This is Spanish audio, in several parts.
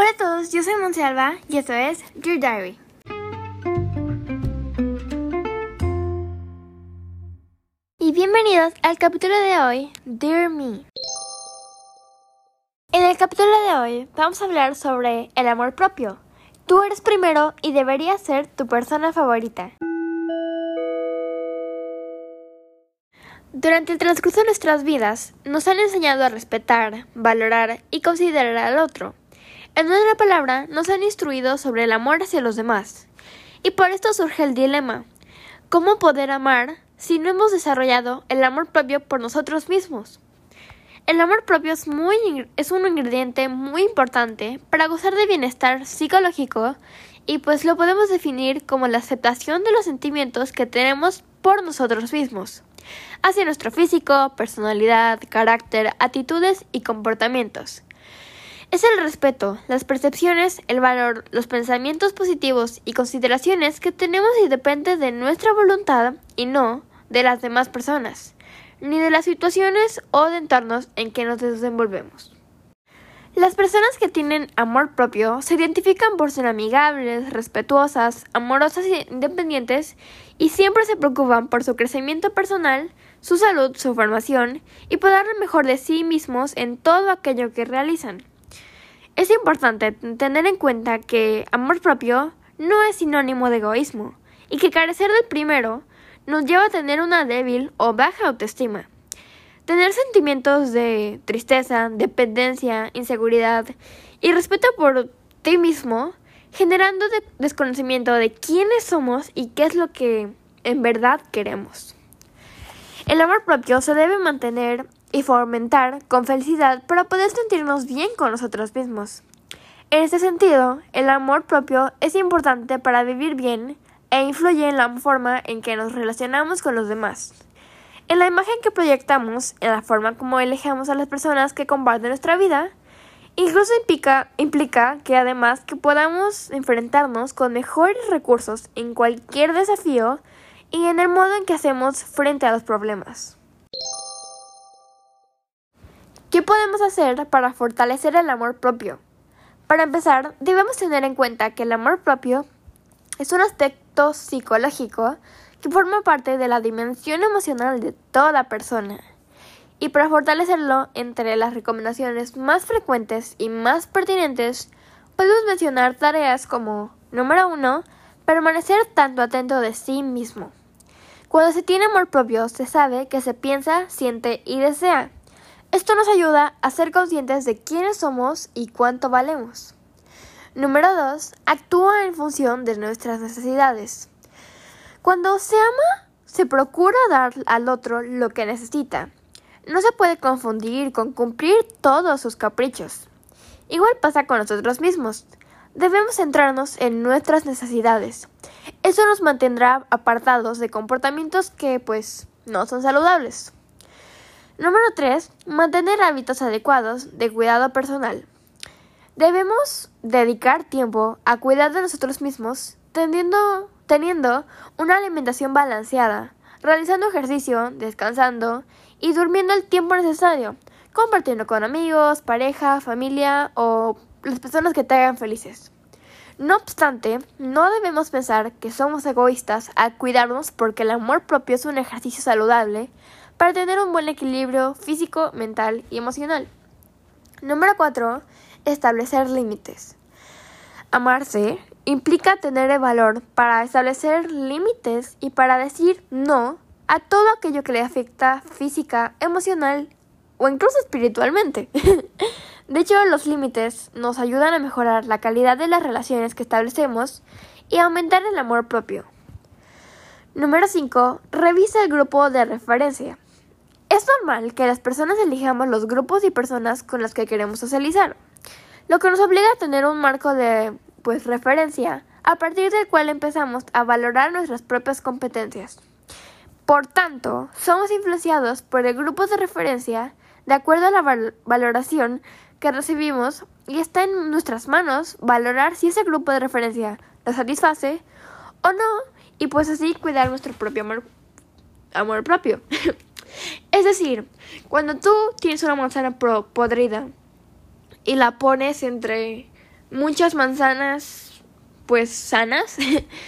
Hola a todos, yo soy Monsalva y esto es Dear Diary. Y bienvenidos al capítulo de hoy, Dear Me. En el capítulo de hoy vamos a hablar sobre el amor propio. Tú eres primero y deberías ser tu persona favorita. Durante el transcurso de nuestras vidas, nos han enseñado a respetar, valorar y considerar al otro. En una palabra, nos han instruido sobre el amor hacia los demás. Y por esto surge el dilema. ¿Cómo poder amar si no hemos desarrollado el amor propio por nosotros mismos? El amor propio es, es un ingrediente muy importante para gozar de bienestar psicológico y pues lo podemos definir como la aceptación de los sentimientos que tenemos por nosotros mismos hacia nuestro físico, personalidad, carácter, actitudes y comportamientos. Es el respeto, las percepciones, el valor, los pensamientos positivos y consideraciones que tenemos y depende de nuestra voluntad y no de las demás personas, ni de las situaciones o de entornos en que nos desenvolvemos. Las personas que tienen amor propio se identifican por ser amigables, respetuosas, amorosas e independientes y siempre se preocupan por su crecimiento personal, su salud, su formación y por dar lo mejor de sí mismos en todo aquello que realizan. Es importante tener en cuenta que amor propio no es sinónimo de egoísmo y que carecer del primero nos lleva a tener una débil o baja autoestima. Tener sentimientos de tristeza, dependencia, inseguridad y respeto por ti mismo, generando desconocimiento de quiénes somos y qué es lo que en verdad queremos. El amor propio se debe mantener y fomentar con felicidad para poder sentirnos bien con nosotros mismos. En este sentido, el amor propio es importante para vivir bien e influye en la forma en que nos relacionamos con los demás. En la imagen que proyectamos, en la forma como elegimos a las personas que comparten nuestra vida, incluso implica, implica que además que podamos enfrentarnos con mejores recursos en cualquier desafío y en el modo en que hacemos frente a los problemas. ¿Qué podemos hacer para fortalecer el amor propio? Para empezar, debemos tener en cuenta que el amor propio es un aspecto psicológico que forma parte de la dimensión emocional de toda persona. Y para fortalecerlo, entre las recomendaciones más frecuentes y más pertinentes, podemos mencionar tareas como, número uno, permanecer tanto atento de sí mismo. Cuando se tiene amor propio, se sabe que se piensa, siente y desea. Esto nos ayuda a ser conscientes de quiénes somos y cuánto valemos. Número 2. Actúa en función de nuestras necesidades. Cuando se ama, se procura dar al otro lo que necesita. No se puede confundir con cumplir todos sus caprichos. Igual pasa con nosotros mismos. Debemos centrarnos en nuestras necesidades. Eso nos mantendrá apartados de comportamientos que, pues, no son saludables. Número 3. Mantener hábitos adecuados de cuidado personal. Debemos dedicar tiempo a cuidar de nosotros mismos, tendiendo teniendo una alimentación balanceada, realizando ejercicio, descansando y durmiendo el tiempo necesario, compartiendo con amigos, pareja, familia o las personas que te hagan felices. No obstante, no debemos pensar que somos egoístas al cuidarnos porque el amor propio es un ejercicio saludable para tener un buen equilibrio físico, mental y emocional. Número 4. Establecer límites. Amarse implica tener el valor para establecer límites y para decir no a todo aquello que le afecta física, emocional o incluso espiritualmente. de hecho, los límites nos ayudan a mejorar la calidad de las relaciones que establecemos y aumentar el amor propio. Número 5. Revisa el grupo de referencia. Es normal que las personas elijamos los grupos y personas con las que queremos socializar, lo que nos obliga a tener un marco de pues referencia, a partir del cual empezamos a valorar nuestras propias competencias. Por tanto, somos influenciados por el grupo de referencia de acuerdo a la valoración que recibimos y está en nuestras manos valorar si ese grupo de referencia nos satisface o no y pues así cuidar nuestro propio amor, amor propio. es decir, cuando tú tienes una manzana podrida y la pones entre muchas manzanas, pues sanas,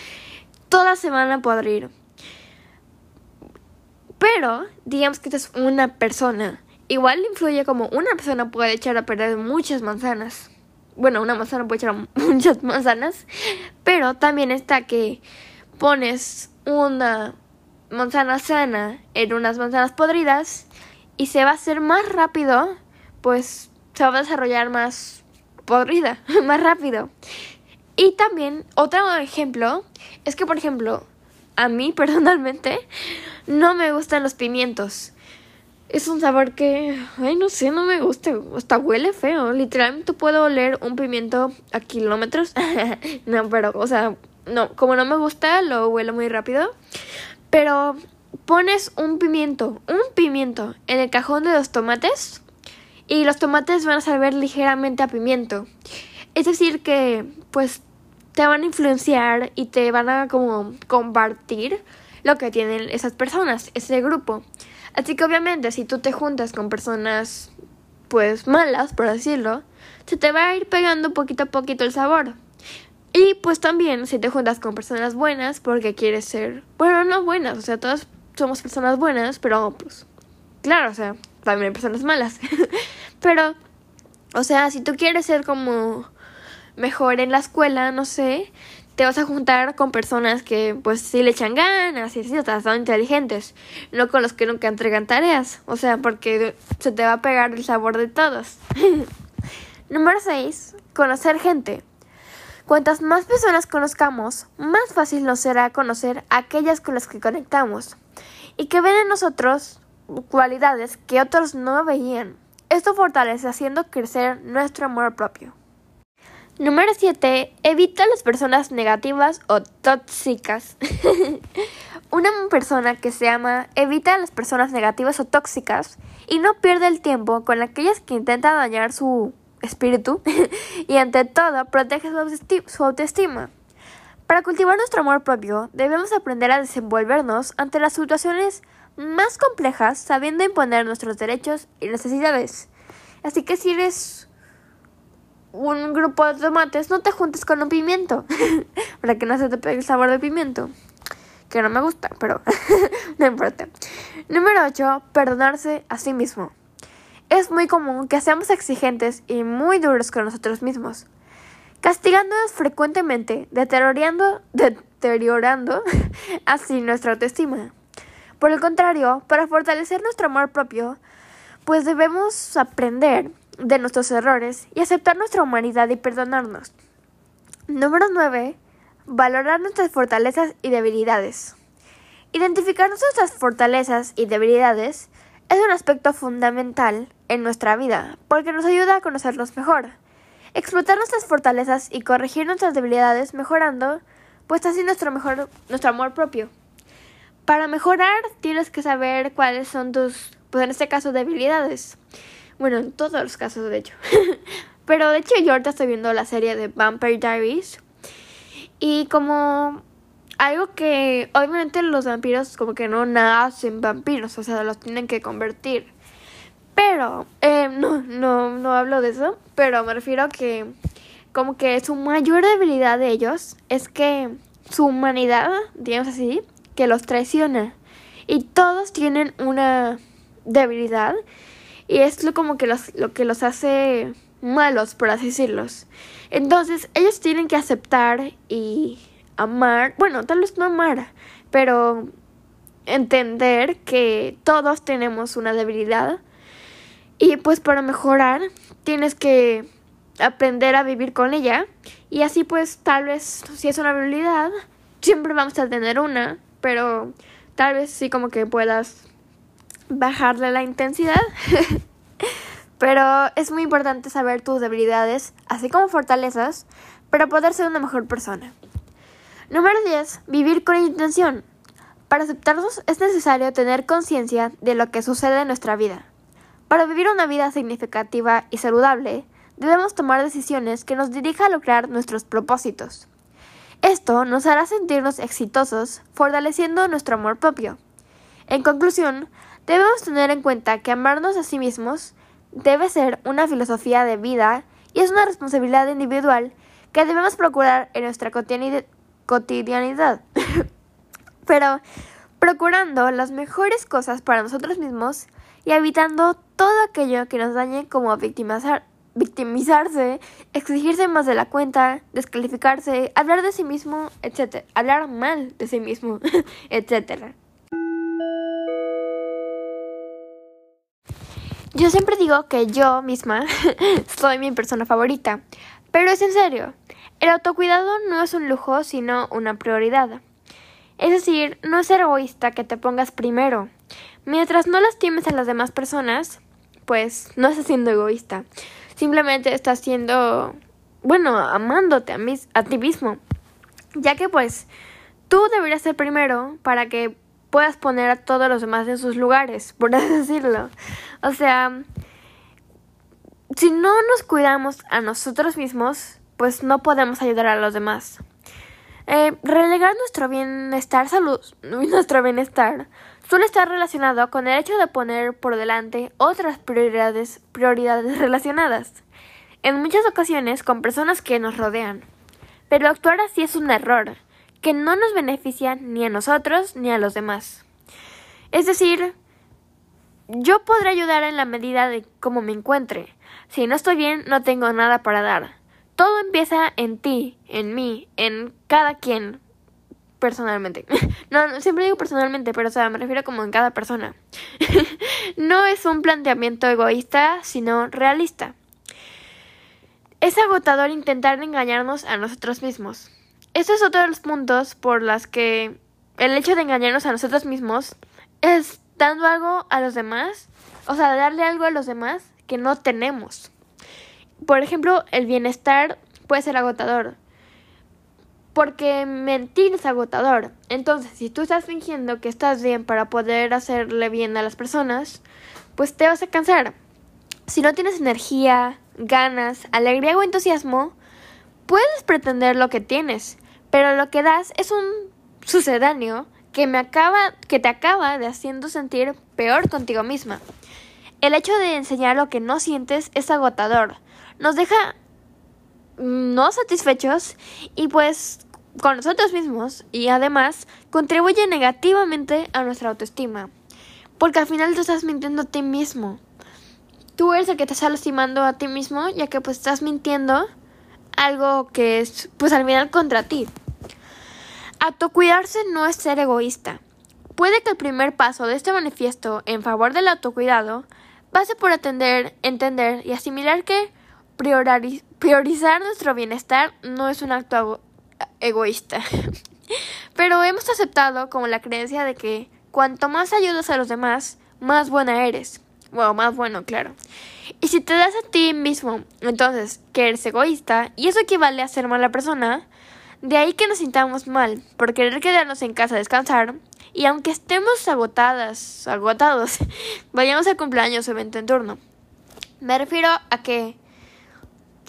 todas se van a podrir. Pero, digamos que esta es una persona. Igual influye como una persona puede echar a perder muchas manzanas. Bueno, una manzana puede echar muchas manzanas. Pero también está que pones una manzana sana en unas manzanas podridas y se va a hacer más rápido, pues se va a desarrollar más podrida, más rápido. Y también otro ejemplo es que, por ejemplo, a mí personalmente no me gustan los pimientos. Es un sabor que, ay, no sé, no me gusta. Hasta huele feo. Literalmente puedo oler un pimiento a kilómetros. no, pero, o sea, no, como no me gusta, lo huelo muy rápido. Pero pones un pimiento, un pimiento en el cajón de los tomates y los tomates van a saber ligeramente a pimiento. Es decir que, pues, te van a influenciar y te van a como compartir lo que tienen esas personas, ese grupo. Así que obviamente si tú te juntas con personas pues malas, por decirlo, se te va a ir pegando poquito a poquito el sabor. Y pues también si te juntas con personas buenas porque quieres ser, bueno, no buenas, o sea, todas somos personas buenas, pero pues claro, o sea, también hay personas malas. pero o sea, si tú quieres ser como mejor en la escuela, no sé, te vas a juntar con personas que pues sí le echan ganas y sí, son inteligentes, no con los que nunca entregan tareas, o sea, porque se te va a pegar el sabor de todos. Número 6. Conocer gente. Cuantas más personas conozcamos, más fácil nos será conocer aquellas con las que conectamos y que ven en nosotros cualidades que otros no veían. Esto fortalece haciendo crecer nuestro amor propio. Número 7. Evita las personas negativas o tóxicas. Una persona que se ama evita a las personas negativas o tóxicas y no pierde el tiempo con aquellas que intentan dañar su espíritu y ante todo protege su autoestima. Para cultivar nuestro amor propio debemos aprender a desenvolvernos ante las situaciones más complejas sabiendo imponer nuestros derechos y necesidades. Así que si eres un grupo de tomates, no te juntes con un pimiento. para que no se te pegue el sabor de pimiento. Que no me gusta, pero no importa. Número 8. Perdonarse a sí mismo. Es muy común que seamos exigentes y muy duros con nosotros mismos, castigándonos frecuentemente, deteriorando, deteriorando así nuestra autoestima. Por el contrario, para fortalecer nuestro amor propio, pues debemos aprender de nuestros errores y aceptar nuestra humanidad y perdonarnos. Número 9. Valorar nuestras fortalezas y debilidades. Identificar nuestras fortalezas y debilidades es un aspecto fundamental en nuestra vida porque nos ayuda a conocerlos mejor. Explotar nuestras fortalezas y corregir nuestras debilidades mejorando, pues así nuestro mejor nuestro amor propio. Para mejorar tienes que saber cuáles son tus, pues en este caso, debilidades. Bueno, en todos los casos, de hecho. Pero de hecho yo ahorita estoy viendo la serie de Vampire Diaries. Y como algo que obviamente los vampiros como que no nacen vampiros, o sea, los tienen que convertir. Pero, eh, no, no, no hablo de eso, pero me refiero a que como que su mayor debilidad de ellos es que su humanidad, digamos así, que los traiciona. Y todos tienen una debilidad y es lo como que los, lo que los hace malos, por así decirlos. Entonces, ellos tienen que aceptar y amar, bueno, tal vez no amar, pero entender que todos tenemos una debilidad y pues para mejorar tienes que aprender a vivir con ella y así pues tal vez si es una habilidad siempre vamos a tener una, pero tal vez sí como que puedas bajarle la intensidad. Pero es muy importante saber tus debilidades, así como fortalezas, para poder ser una mejor persona. Número 10. Vivir con intención. Para aceptarnos es necesario tener conciencia de lo que sucede en nuestra vida. Para vivir una vida significativa y saludable, debemos tomar decisiones que nos dirijan a lograr nuestros propósitos. Esto nos hará sentirnos exitosos, fortaleciendo nuestro amor propio. En conclusión, Debemos tener en cuenta que amarnos a sí mismos debe ser una filosofía de vida y es una responsabilidad individual que debemos procurar en nuestra cotidianidad. Pero procurando las mejores cosas para nosotros mismos y evitando todo aquello que nos dañe como victimizar, victimizarse, exigirse más de la cuenta, descalificarse, hablar de sí mismo, etc. Hablar mal de sí mismo, etc. Yo siempre digo que yo misma soy mi persona favorita, pero es en serio. El autocuidado no es un lujo, sino una prioridad. Es decir, no es ser egoísta que te pongas primero. Mientras no lastimes a las demás personas, pues no estás siendo egoísta. Simplemente estás siendo, bueno, amándote a, a ti mismo. Ya que pues tú deberías ser primero para que puedas poner a todos los demás en sus lugares, por así decirlo. O sea, si no nos cuidamos a nosotros mismos, pues no podemos ayudar a los demás. Eh, relegar nuestro bienestar, salud, nuestro bienestar suele estar relacionado con el hecho de poner por delante otras prioridades, prioridades relacionadas, en muchas ocasiones con personas que nos rodean. Pero actuar así es un error, que no nos beneficia ni a nosotros ni a los demás. Es decir, yo podré ayudar en la medida de cómo me encuentre. Si no estoy bien, no tengo nada para dar. Todo empieza en ti, en mí, en cada quien, personalmente. no, siempre digo personalmente, pero o sea, me refiero como en cada persona. no es un planteamiento egoísta, sino realista. Es agotador intentar engañarnos a nosotros mismos. Este es otro de los puntos por los que el hecho de engañarnos a nosotros mismos es dando algo a los demás, o sea, darle algo a los demás que no tenemos. Por ejemplo, el bienestar puede ser agotador. Porque mentir es agotador. Entonces, si tú estás fingiendo que estás bien para poder hacerle bien a las personas, pues te vas a cansar. Si no tienes energía, ganas, alegría o entusiasmo, puedes pretender lo que tienes, pero lo que das es un sucedáneo que me acaba que te acaba de haciendo sentir peor contigo misma. El hecho de enseñar lo que no sientes es agotador. Nos deja no satisfechos y pues con nosotros mismos y además contribuye negativamente a nuestra autoestima. Porque al final te estás mintiendo a ti mismo. Tú eres el que te está lastimando a ti mismo ya que pues estás mintiendo algo que es pues al final contra ti. Autocuidarse no es ser egoísta. Puede que el primer paso de este manifiesto en favor del autocuidado pase por atender, entender y asimilar que priorizar nuestro bienestar no es un acto egoísta. Pero hemos aceptado como la creencia de que cuanto más ayudas a los demás, más buena eres. Bueno, más bueno, claro. Y si te das a ti mismo, entonces, que eres egoísta, y eso equivale a ser mala persona, de ahí que nos sintamos mal por querer quedarnos en casa a descansar y aunque estemos agotadas, agotados, vayamos al cumpleaños o evento en turno. Me refiero a que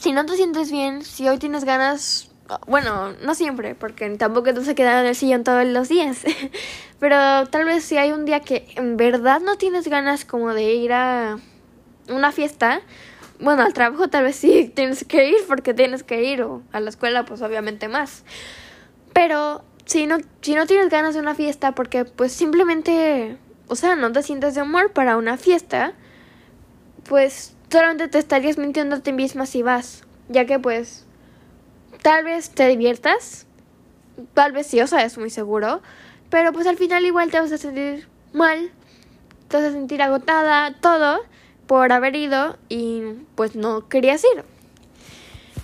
si no te sientes bien, si hoy tienes ganas, bueno, no siempre, porque tampoco te vas a quedar en el sillón todos los días, pero tal vez si hay un día que en verdad no tienes ganas como de ir a una fiesta, bueno, al trabajo tal vez sí tienes que ir porque tienes que ir, o a la escuela pues obviamente más. Pero si no, si no tienes ganas de una fiesta porque pues simplemente, o sea, no te sientes de humor para una fiesta, pues solamente te estarías mintiendo a ti misma si vas, ya que pues tal vez te diviertas, tal vez sí, o sea, es muy seguro, pero pues al final igual te vas a sentir mal, te vas a sentir agotada, todo por haber ido y pues no querías ir.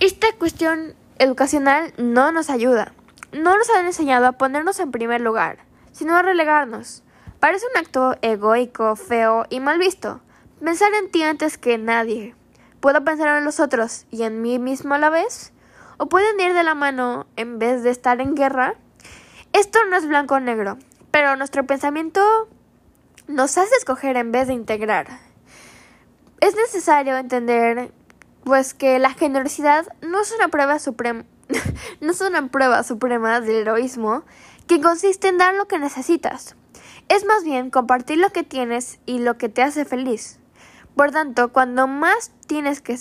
Esta cuestión educacional no nos ayuda. No nos han enseñado a ponernos en primer lugar, sino a relegarnos. Parece un acto egoico, feo y mal visto. Pensar en ti antes que nadie. ¿Puedo pensar en los otros y en mí mismo a la vez? ¿O pueden ir de la mano en vez de estar en guerra? Esto no es blanco o negro, pero nuestro pensamiento nos hace escoger en vez de integrar es necesario entender pues que la generosidad no es una prueba suprema no es una prueba suprema del heroísmo que consiste en dar lo que necesitas. Es más bien compartir lo que tienes y lo que te hace feliz. Por tanto, cuando más tienes que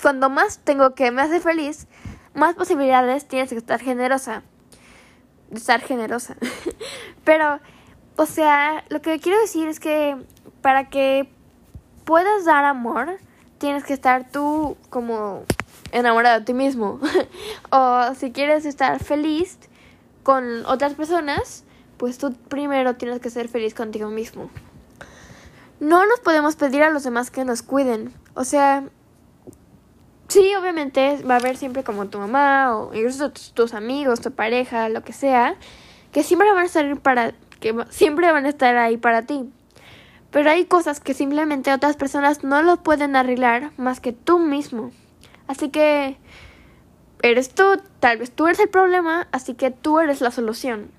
cuando más tengo que me hace feliz, más posibilidades tienes que estar generosa. Estar generosa. Pero, o sea, lo que quiero decir es que para que puedas dar amor, tienes que estar tú como enamorado de ti mismo. o si quieres estar feliz con otras personas, pues tú primero tienes que ser feliz contigo mismo. No nos podemos pedir a los demás que nos cuiden. O sea, sí, obviamente va a haber siempre como tu mamá o incluso tus, amigos, tu pareja, lo que sea, que siempre van a estar para que siempre van a estar ahí para ti. Pero hay cosas que simplemente otras personas no lo pueden arreglar más que tú mismo. Así que eres tú, tal vez tú eres el problema, así que tú eres la solución.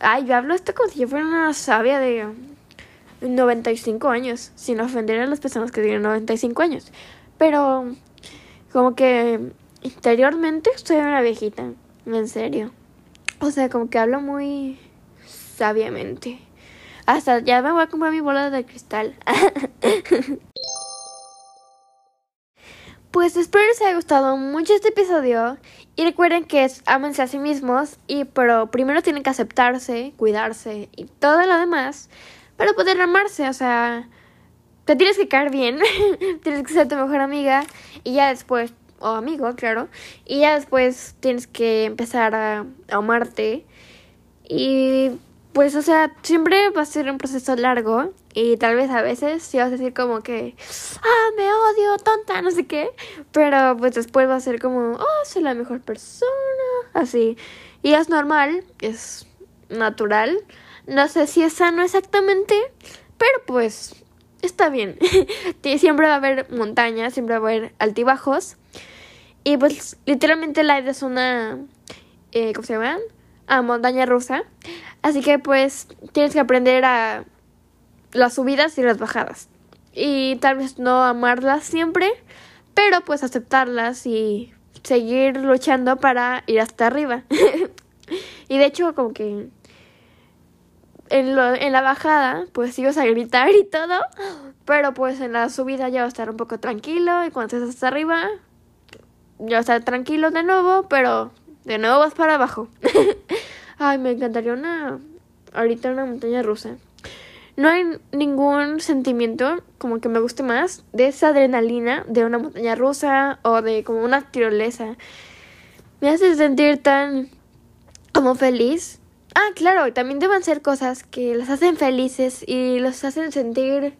Ay, yo hablo esto como si yo fuera una sabia de 95 años, sin ofender a las personas que tienen 95 años. Pero como que interiormente soy una viejita, en serio. O sea, como que hablo muy sabiamente. Hasta ya me voy a comprar mi bola de cristal. Pues espero les haya gustado mucho este episodio y recuerden que es a sí mismos y pero primero tienen que aceptarse, cuidarse y todo lo demás para poder amarse, o sea, te tienes que caer bien, tienes que ser tu mejor amiga y ya después o amigo, claro, y ya después tienes que empezar a amarte y pues, o sea, siempre va a ser un proceso largo y tal vez a veces sí vas a decir como que, ah, me odio, tonta, no sé qué, pero pues después va a ser como, oh, soy la mejor persona, así. Y es normal, es natural. No sé si es sano exactamente, pero pues está bien. siempre va a haber montañas, siempre va a haber altibajos. Y pues literalmente la vida es una, eh, ¿cómo se llama? A montaña rusa. Así que pues tienes que aprender a las subidas y las bajadas. Y tal vez no amarlas siempre, pero pues aceptarlas y seguir luchando para ir hasta arriba. y de hecho como que en, lo, en la bajada pues ibas a gritar y todo, pero pues en la subida ya va a estar un poco tranquilo y cuando estés hasta arriba ya va a estar tranquilo de nuevo, pero de nuevo vas para abajo. Ay, me encantaría una. Ahorita una montaña rusa. No hay ningún sentimiento como que me guste más de esa adrenalina de una montaña rusa o de como una tirolesa. Me hace sentir tan como feliz. Ah, claro, también deben ser cosas que las hacen felices y los hacen sentir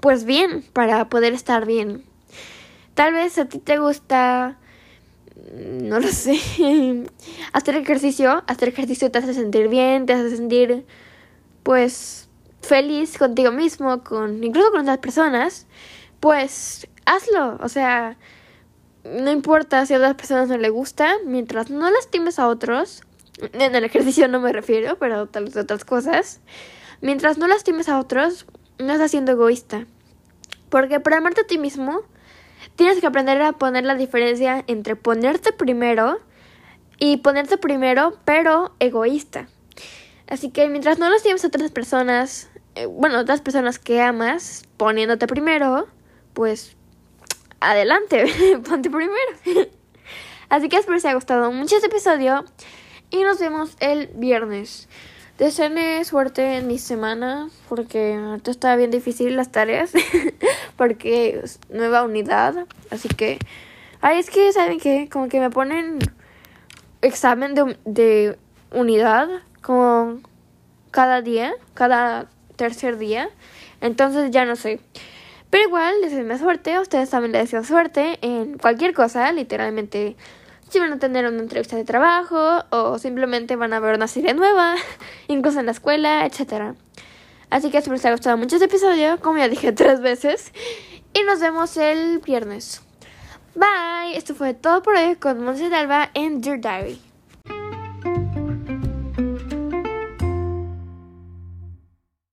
pues bien para poder estar bien. Tal vez a ti te gusta no lo sé. hacer ejercicio, hacer ejercicio te hace sentir bien, te hace sentir pues feliz contigo mismo, con incluso con otras personas, pues hazlo, o sea, no importa si a otras personas no le gusta, mientras no lastimes a otros, en el ejercicio no me refiero, pero tal otras cosas, mientras no lastimes a otros, no estás siendo egoísta. Porque para amarte a ti mismo, tienes que aprender a poner la diferencia entre ponerte primero y ponerte primero, pero egoísta. Así que mientras no los tienes a otras personas, eh, bueno, otras personas que amas, poniéndote primero, pues adelante, ponte primero. Así que espero que les haya gustado mucho este episodio y nos vemos el viernes. Deseené suerte en mi semana porque ahorita está bien difícil las tareas porque es nueva unidad, así que ay, es que saben que como que me ponen examen de, de unidad como cada día, cada tercer día, entonces ya no sé. Pero igual, deseenme suerte, ustedes también les deseo suerte en cualquier cosa, literalmente si van a tener una entrevista de trabajo o simplemente van a ver una serie nueva, incluso en la escuela, etc. Así que espero que les haya gustado mucho este episodio, como ya dije tres veces, y nos vemos el viernes. Bye, esto fue todo por hoy con Monse Alba en Dear Diary.